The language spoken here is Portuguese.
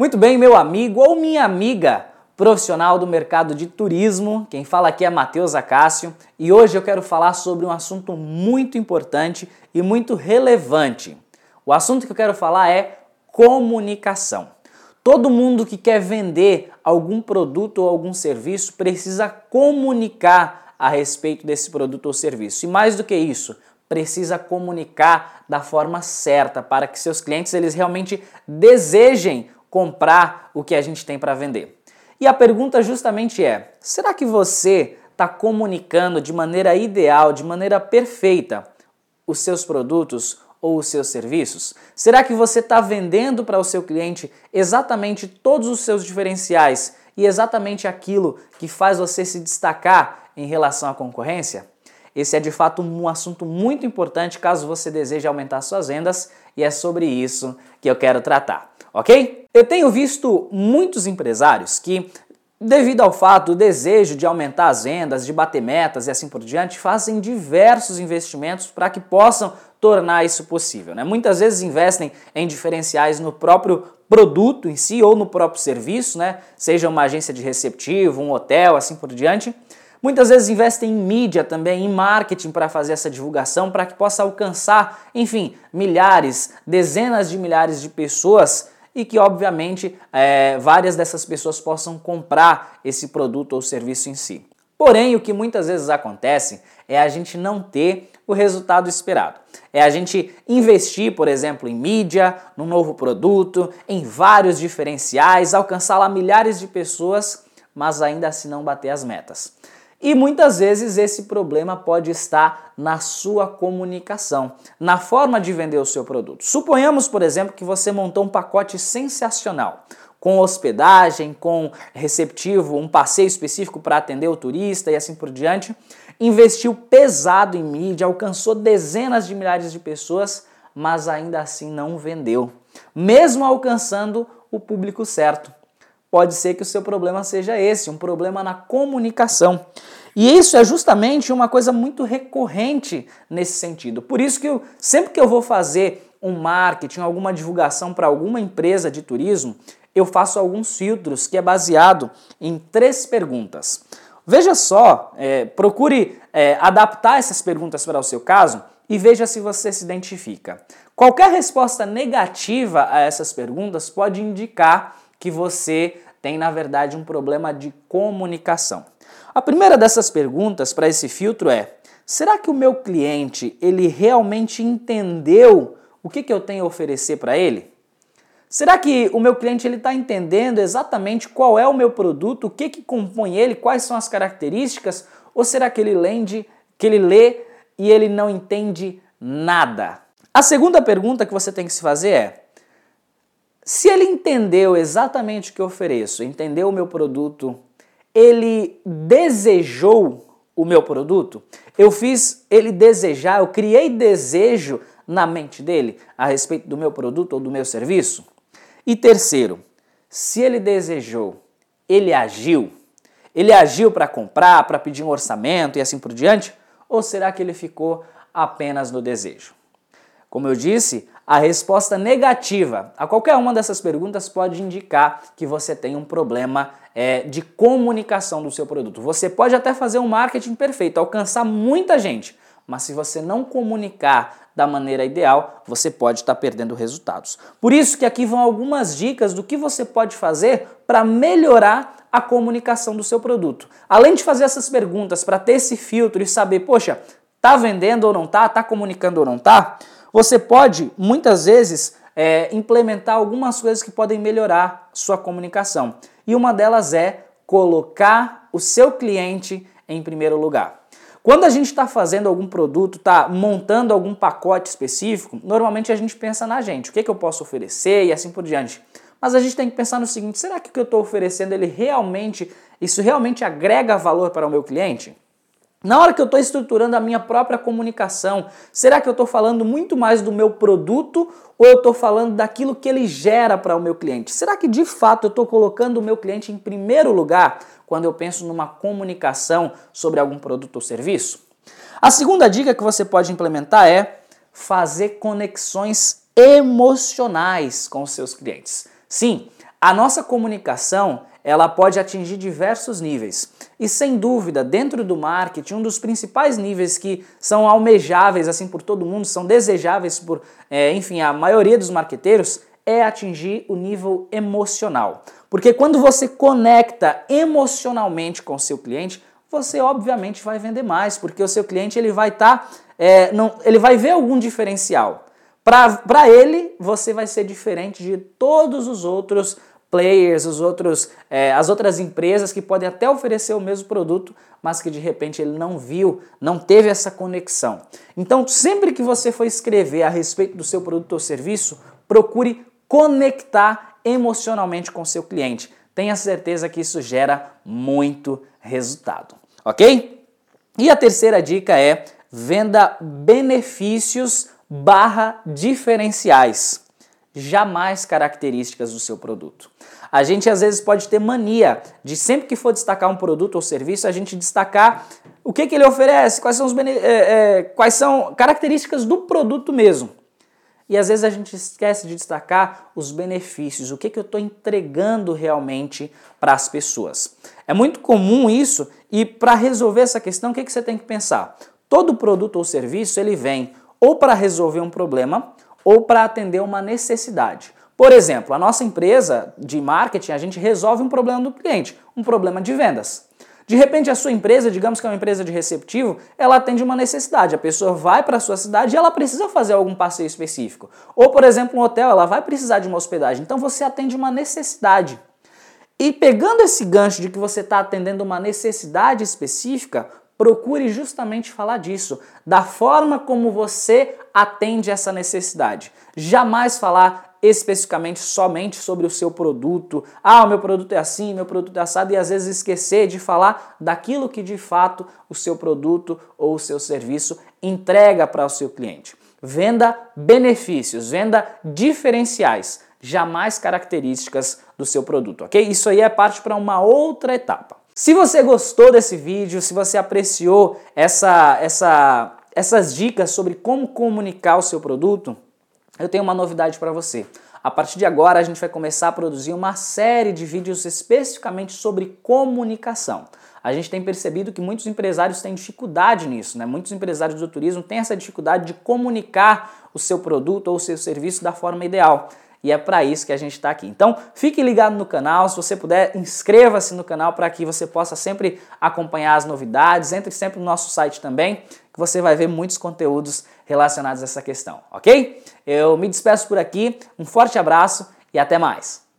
Muito bem, meu amigo ou minha amiga profissional do mercado de turismo. Quem fala aqui é Matheus Acácio e hoje eu quero falar sobre um assunto muito importante e muito relevante. O assunto que eu quero falar é comunicação. Todo mundo que quer vender algum produto ou algum serviço precisa comunicar a respeito desse produto ou serviço. E mais do que isso, precisa comunicar da forma certa para que seus clientes eles realmente desejem comprar o que a gente tem para vender. E a pergunta justamente é: será que você está comunicando de maneira ideal, de maneira perfeita, os seus produtos ou os seus serviços? Será que você está vendendo para o seu cliente exatamente todos os seus diferenciais e exatamente aquilo que faz você se destacar em relação à concorrência? Esse é de fato um assunto muito importante caso você deseje aumentar suas vendas e é sobre isso que eu quero tratar, ok? Eu tenho visto muitos empresários que, devido ao fato do desejo de aumentar as vendas, de bater metas e assim por diante, fazem diversos investimentos para que possam tornar isso possível. Né? Muitas vezes investem em diferenciais no próprio produto em si ou no próprio serviço, né? seja uma agência de receptivo, um hotel, assim por diante Muitas vezes investem em mídia também, em marketing para fazer essa divulgação, para que possa alcançar, enfim, milhares, dezenas de milhares de pessoas e que, obviamente, é, várias dessas pessoas possam comprar esse produto ou serviço em si. Porém, o que muitas vezes acontece é a gente não ter o resultado esperado. É a gente investir, por exemplo, em mídia, num novo produto, em vários diferenciais, alcançar lá milhares de pessoas, mas ainda assim não bater as metas. E muitas vezes esse problema pode estar na sua comunicação, na forma de vender o seu produto. Suponhamos, por exemplo, que você montou um pacote sensacional, com hospedagem, com receptivo, um passeio específico para atender o turista e assim por diante. Investiu pesado em mídia, alcançou dezenas de milhares de pessoas, mas ainda assim não vendeu, mesmo alcançando o público certo pode ser que o seu problema seja esse, um problema na comunicação. E isso é justamente uma coisa muito recorrente nesse sentido. Por isso que eu, sempre que eu vou fazer um marketing, alguma divulgação para alguma empresa de turismo, eu faço alguns filtros que é baseado em três perguntas. Veja só, é, procure é, adaptar essas perguntas para o seu caso e veja se você se identifica. Qualquer resposta negativa a essas perguntas pode indicar que você tem, na verdade, um problema de comunicação. A primeira dessas perguntas para esse filtro é: será que o meu cliente ele realmente entendeu o que, que eu tenho a oferecer para ele? Será que o meu cliente ele está entendendo exatamente qual é o meu produto, o que, que compõe ele, quais são as características? Ou será que ele lende, que ele lê e ele não entende nada? A segunda pergunta que você tem que se fazer é: se ele entendeu exatamente o que eu ofereço, entendeu o meu produto, ele desejou o meu produto, eu fiz ele desejar, eu criei desejo na mente dele a respeito do meu produto ou do meu serviço. E terceiro, se ele desejou, ele agiu. Ele agiu para comprar, para pedir um orçamento e assim por diante? Ou será que ele ficou apenas no desejo? Como eu disse, a resposta negativa a qualquer uma dessas perguntas pode indicar que você tem um problema é, de comunicação do seu produto. Você pode até fazer um marketing perfeito, alcançar muita gente, mas se você não comunicar da maneira ideal, você pode estar perdendo resultados. Por isso que aqui vão algumas dicas do que você pode fazer para melhorar a comunicação do seu produto. Além de fazer essas perguntas para ter esse filtro e saber, poxa, tá vendendo ou não tá, tá comunicando ou não tá, você pode, muitas vezes, é, implementar algumas coisas que podem melhorar sua comunicação. E uma delas é colocar o seu cliente em primeiro lugar. Quando a gente está fazendo algum produto, está montando algum pacote específico, normalmente a gente pensa na gente, o que, que eu posso oferecer e assim por diante. Mas a gente tem que pensar no seguinte: será que o que eu estou oferecendo ele realmente, isso realmente agrega valor para o meu cliente? Na hora que eu estou estruturando a minha própria comunicação, será que eu estou falando muito mais do meu produto ou eu estou falando daquilo que ele gera para o meu cliente? Será que de fato eu estou colocando o meu cliente em primeiro lugar quando eu penso numa comunicação sobre algum produto ou serviço? A segunda dica que você pode implementar é fazer conexões emocionais com os seus clientes. Sim, A nossa comunicação, ela pode atingir diversos níveis. E sem dúvida, dentro do marketing, um dos principais níveis que são almejáveis assim por todo mundo, são desejáveis por, é, enfim, a maioria dos marqueteiros, é atingir o nível emocional. Porque quando você conecta emocionalmente com o seu cliente, você obviamente vai vender mais, porque o seu cliente ele vai estar, tá, é, ele vai ver algum diferencial. Para ele, você vai ser diferente de todos os outros players, os outros, é, as outras empresas que podem até oferecer o mesmo produto, mas que de repente ele não viu, não teve essa conexão. Então, sempre que você for escrever a respeito do seu produto ou serviço, procure conectar emocionalmente com seu cliente. Tenha certeza que isso gera muito resultado, ok? E a terceira dica é venda benefícios barra diferenciais, jamais características do seu produto. A gente às vezes pode ter mania de sempre que for destacar um produto ou serviço, a gente destacar o que, que ele oferece, quais são, os é, é, quais são características do produto mesmo. E às vezes a gente esquece de destacar os benefícios, o que, que eu estou entregando realmente para as pessoas. É muito comum isso e para resolver essa questão, o que, que você tem que pensar? Todo produto ou serviço ele vem ou para resolver um problema ou para atender uma necessidade. Por exemplo, a nossa empresa de marketing, a gente resolve um problema do cliente, um problema de vendas. De repente, a sua empresa, digamos que é uma empresa de receptivo, ela atende uma necessidade. A pessoa vai para a sua cidade e ela precisa fazer algum passeio específico. Ou, por exemplo, um hotel, ela vai precisar de uma hospedagem. Então, você atende uma necessidade. E pegando esse gancho de que você está atendendo uma necessidade específica, procure justamente falar disso, da forma como você atende essa necessidade. Jamais falar especificamente somente sobre o seu produto. Ah, o meu produto é assim, meu produto é assado, e às vezes esquecer de falar daquilo que de fato o seu produto ou o seu serviço entrega para o seu cliente. Venda benefícios, venda diferenciais, jamais características do seu produto, ok? Isso aí é parte para uma outra etapa. Se você gostou desse vídeo, se você apreciou essa, essa, essas dicas sobre como comunicar o seu produto, eu tenho uma novidade para você. A partir de agora, a gente vai começar a produzir uma série de vídeos especificamente sobre comunicação. A gente tem percebido que muitos empresários têm dificuldade nisso, né? Muitos empresários do turismo têm essa dificuldade de comunicar o seu produto ou o seu serviço da forma ideal e é para isso que a gente está aqui. Então, fique ligado no canal, se você puder, inscreva-se no canal para que você possa sempre acompanhar as novidades. Entre sempre no nosso site também, que você vai ver muitos conteúdos relacionados a essa questão, ok? Eu me despeço por aqui, um forte abraço e até mais.